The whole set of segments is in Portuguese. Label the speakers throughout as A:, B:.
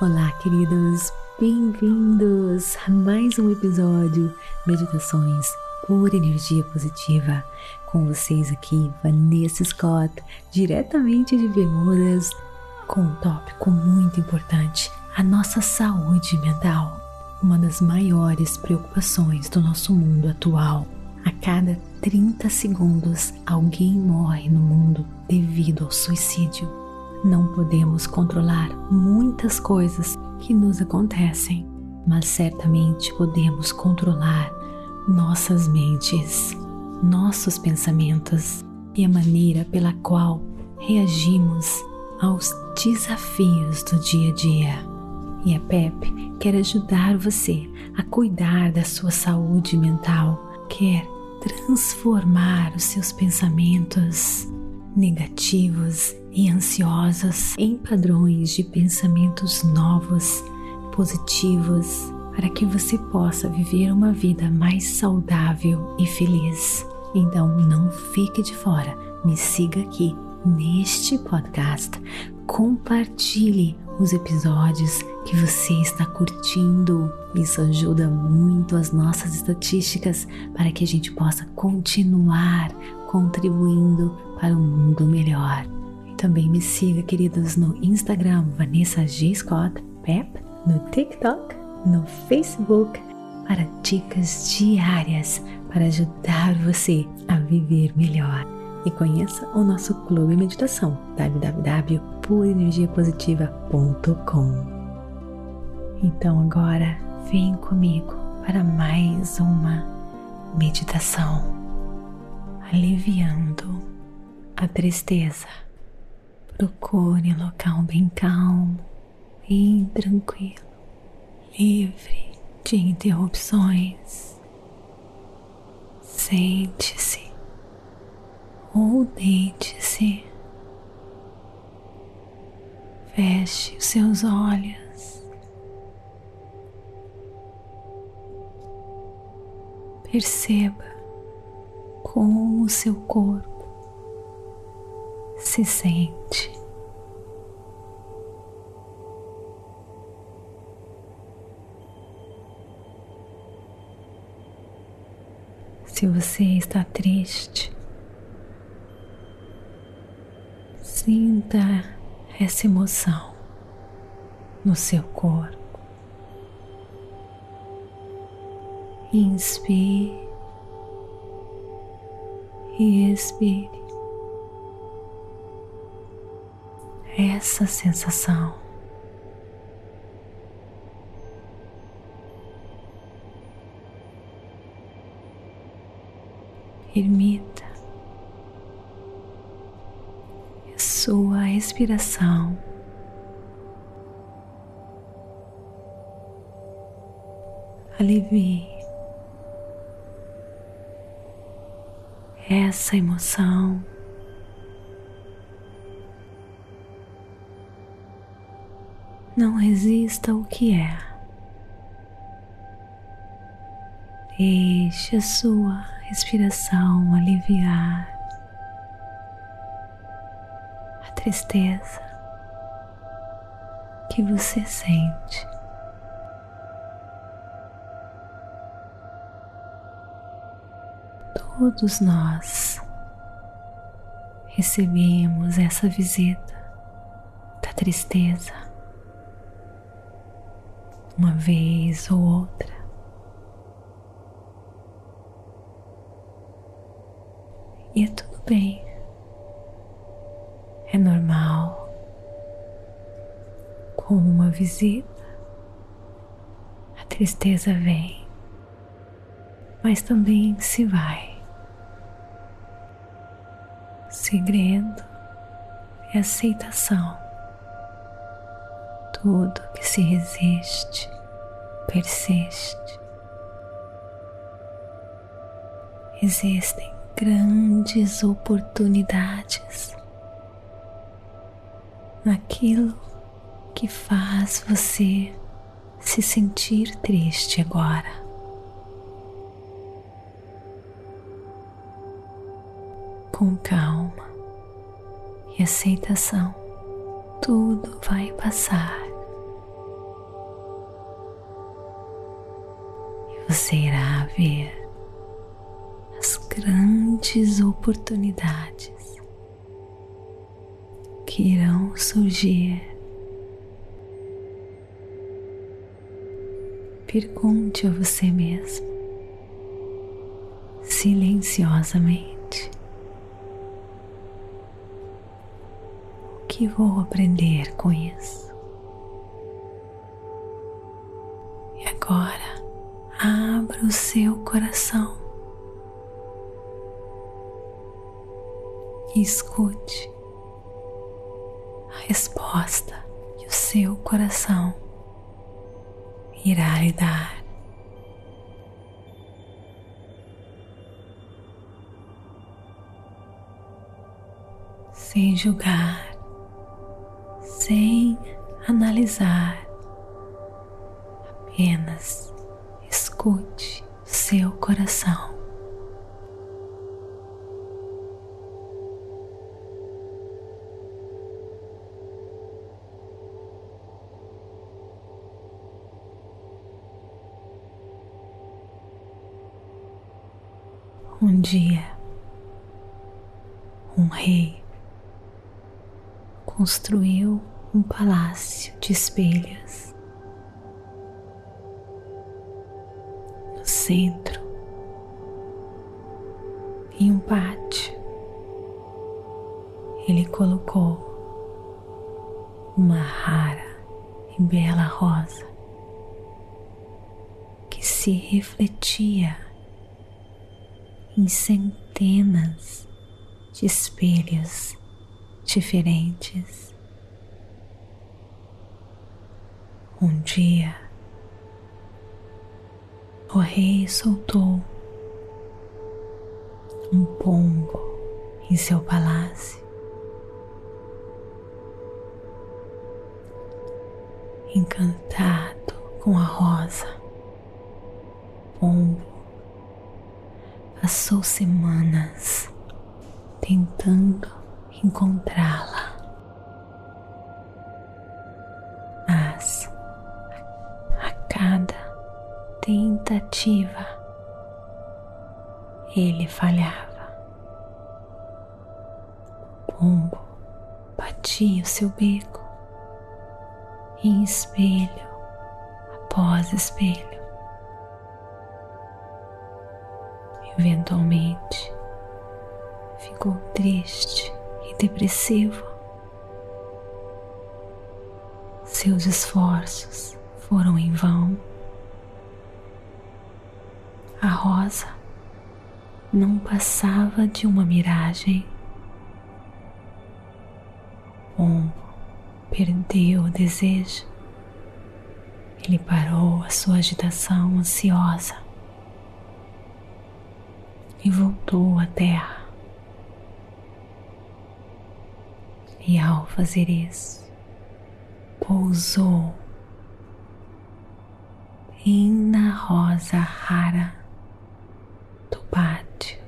A: Olá, queridos, bem-vindos a mais um episódio Meditações por Energia Positiva. Com vocês aqui, Vanessa Scott, diretamente de Bermudas, com um tópico muito importante: a nossa saúde mental. Uma das maiores preocupações do nosso mundo atual. A cada 30 segundos, alguém morre no mundo devido ao suicídio. Não podemos controlar muitas coisas que nos acontecem, mas certamente podemos controlar nossas mentes, nossos pensamentos e a maneira pela qual reagimos aos desafios do dia a dia. E a PEP quer ajudar você a cuidar da sua saúde mental, quer transformar os seus pensamentos negativos e ansiosos em padrões de pensamentos novos, positivos, para que você possa viver uma vida mais saudável e feliz. Então não fique de fora, me siga aqui neste podcast, compartilhe os episódios que você está curtindo. Isso ajuda muito as nossas estatísticas para que a gente possa continuar contribuindo para um mundo melhor. Também me siga, queridos, no Instagram Vanessa G. Scott Pep, no TikTok, no Facebook, para dicas diárias para ajudar você a viver melhor. E conheça o nosso clube de meditação www.purenergiapositiva.com. Então agora vem comigo para mais uma meditação, aliviando a tristeza. Procure local bem calmo, bem tranquilo, livre de interrupções. Sente-se ou deite-se. Feche os seus olhos. Perceba como o seu corpo se sente. Se você está triste, sinta essa emoção no seu corpo. Inspire e expire essa sensação. Permita sua respiração alivie essa emoção. Não resista ao que é. Deixe a sua respiração aliviar a tristeza que você sente. todos nós recebemos essa visita da tristeza uma vez ou outra. E é tudo bem, é normal, como uma visita, a tristeza vem, mas também se vai segredo é aceitação. Tudo que se resiste persiste. Existem grandes oportunidades naquilo que faz você se sentir triste agora. com calma e aceitação, tudo vai passar. Você irá ver as grandes oportunidades que irão surgir. Pergunte a você mesmo, silenciosamente, o que vou aprender com isso? E agora, abra o seu coração e escute a resposta que o seu coração irá lhe dar. Sem julgar, sem analisar, apenas escute seu coração. Um dia, um rei construiu um palácio de espelhos. Centro, em um pátio, ele colocou uma rara e bela rosa que se refletia em centenas de espelhos diferentes. Um dia, o rei soltou um pombo em seu palácio. Encantado com a rosa, pombo passou semanas tentando encontrá-la. Tentativa ele falhava. O pombo batia o seu beco em espelho após espelho. eventualmente ficou triste e depressivo. Seus esforços foram em vão. A rosa não passava de uma miragem. O pombo perdeu o desejo. Ele parou a sua agitação ansiosa e voltou à terra. E ao fazer isso, pousou em na rosa rara do pátio.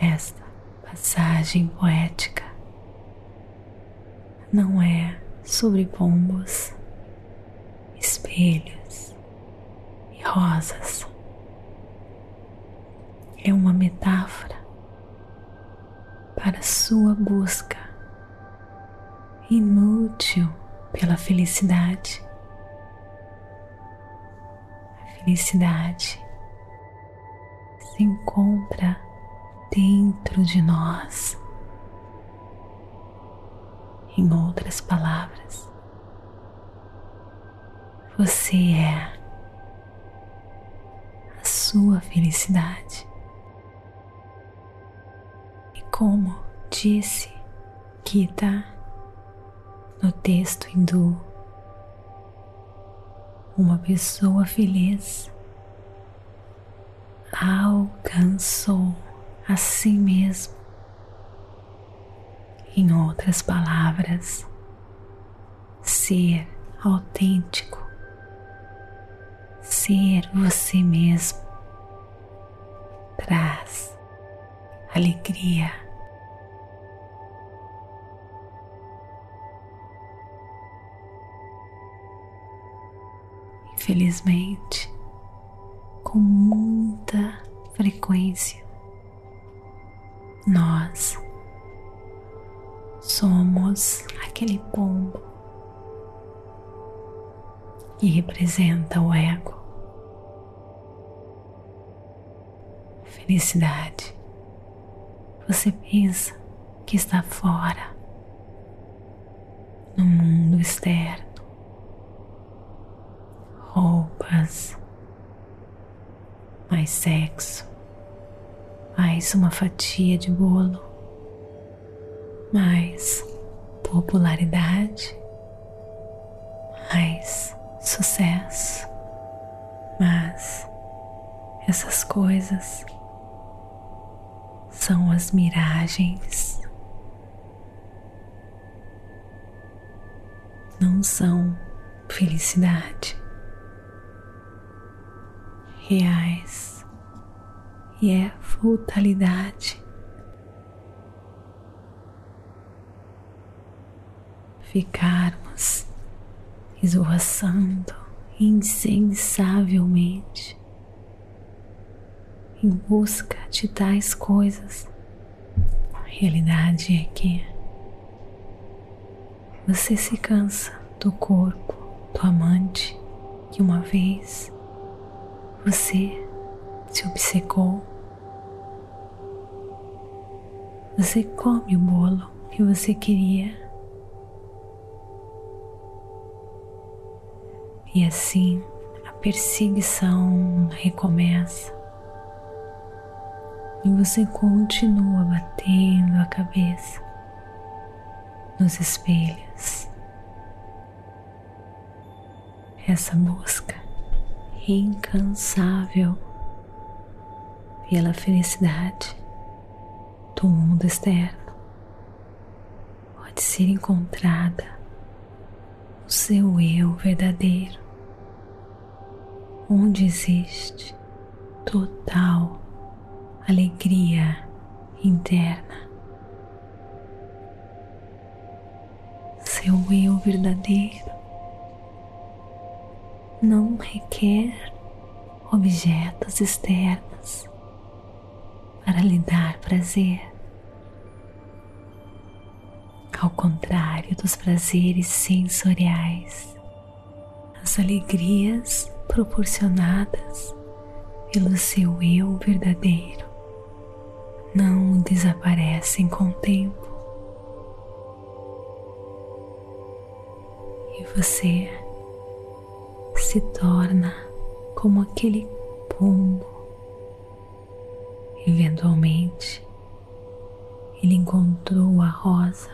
A: Esta passagem poética não é sobre pombos espelhos e rosas. É uma metáfora para sua busca inútil pela felicidade. A felicidade se encontra dentro de nós. Em outras palavras, você é a sua felicidade. E como disse Gita no texto hindu, uma pessoa feliz alcançou a si mesmo. Em outras palavras, ser autêntico, ser você mesmo, traz alegria. Infelizmente, com muita frequência, nós somos aquele pombo que representa o ego. Felicidade. Você pensa que está fora, no mundo externo, roupas, mais sexo, mais uma fatia de bolo, mais popularidade, mais sucesso. Mas essas coisas são as miragens, não são felicidade reais e é frutalidade. Ficarmos esvoaçando insensavelmente em busca de tais coisas. A realidade é que você se cansa do corpo do amante que uma vez você se obcecou. Você come o bolo que você queria. E assim a perseguição recomeça. E você continua batendo a cabeça nos espelhos. Essa busca incansável pela felicidade do mundo externo pode ser encontrada no seu eu verdadeiro, onde existe total alegria interna. Seu eu verdadeiro não requer objetos externos para lhe dar prazer. Ao contrário dos prazeres sensoriais, as alegrias proporcionadas pelo seu eu verdadeiro não desaparecem com o tempo. E você se torna como aquele pombo. Eventualmente, ele encontrou a rosa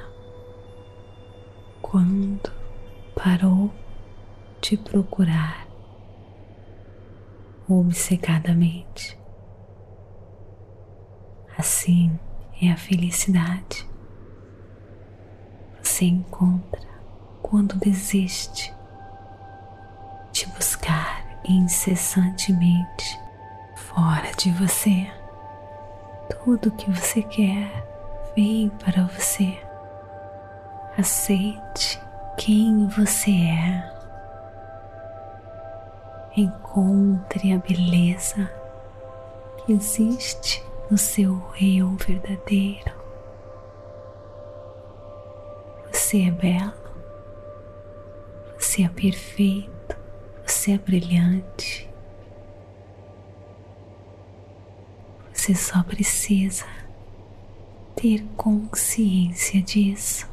A: quando parou de procurar obcecadamente. Assim é a felicidade. Você encontra quando desiste te buscar incessantemente fora de você. Tudo que você quer vem para você. Aceite quem você é. Encontre a beleza que existe no seu eu verdadeiro. Você é belo, você é perfeito você é brilhante. Você só precisa ter consciência disso.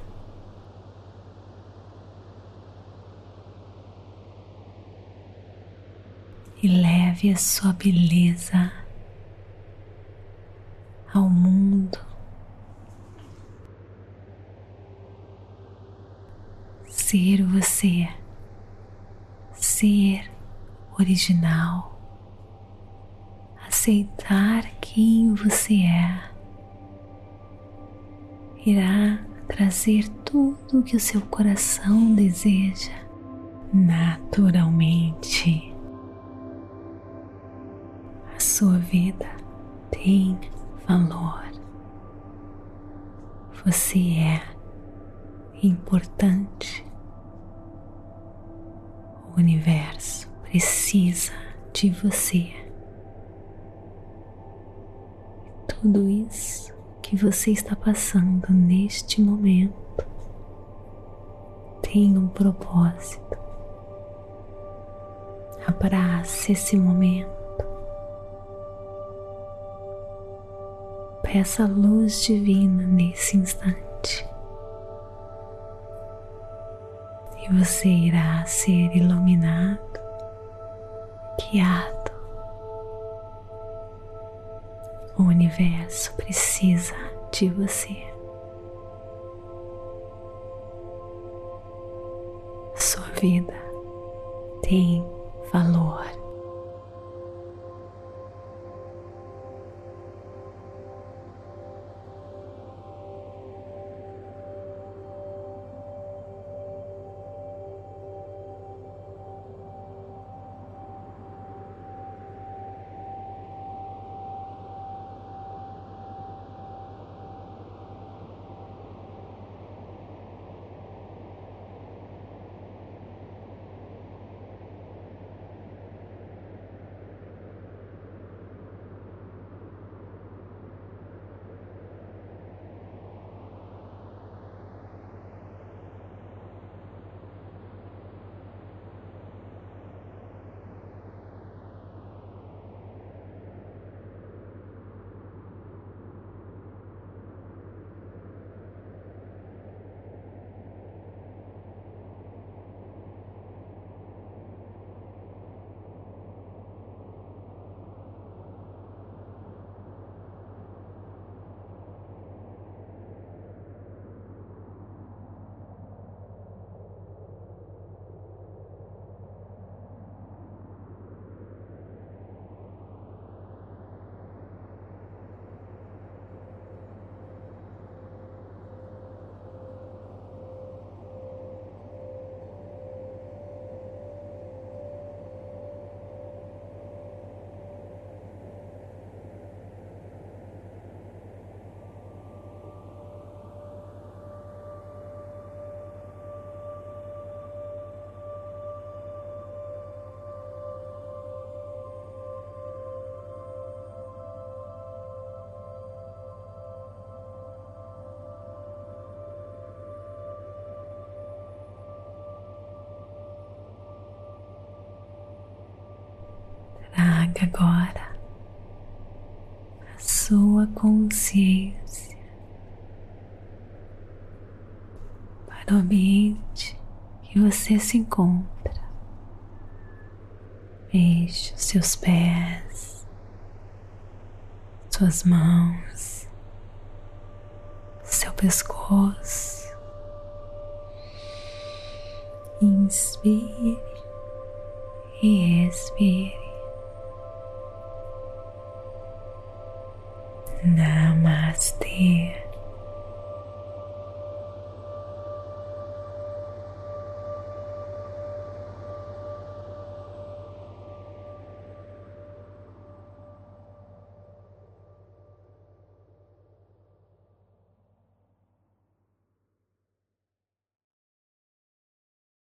A: E leve a sua beleza ao mundo. Ser você ser original, aceitar quem você é, irá trazer tudo o que o seu coração deseja naturalmente. Sua vida tem valor. Você é importante o universo precisa de você. Tudo isso que você está passando neste momento tem um propósito. Abrace esse momento. Peça a luz divina nesse instante. E você irá ser iluminado, guiado. O universo precisa de você. Sua vida tem valor. Agora a sua consciência para o ambiente que você se encontra. Mexe os seus pés, suas mãos, seu pescoço. Inspire e expire. Namaste.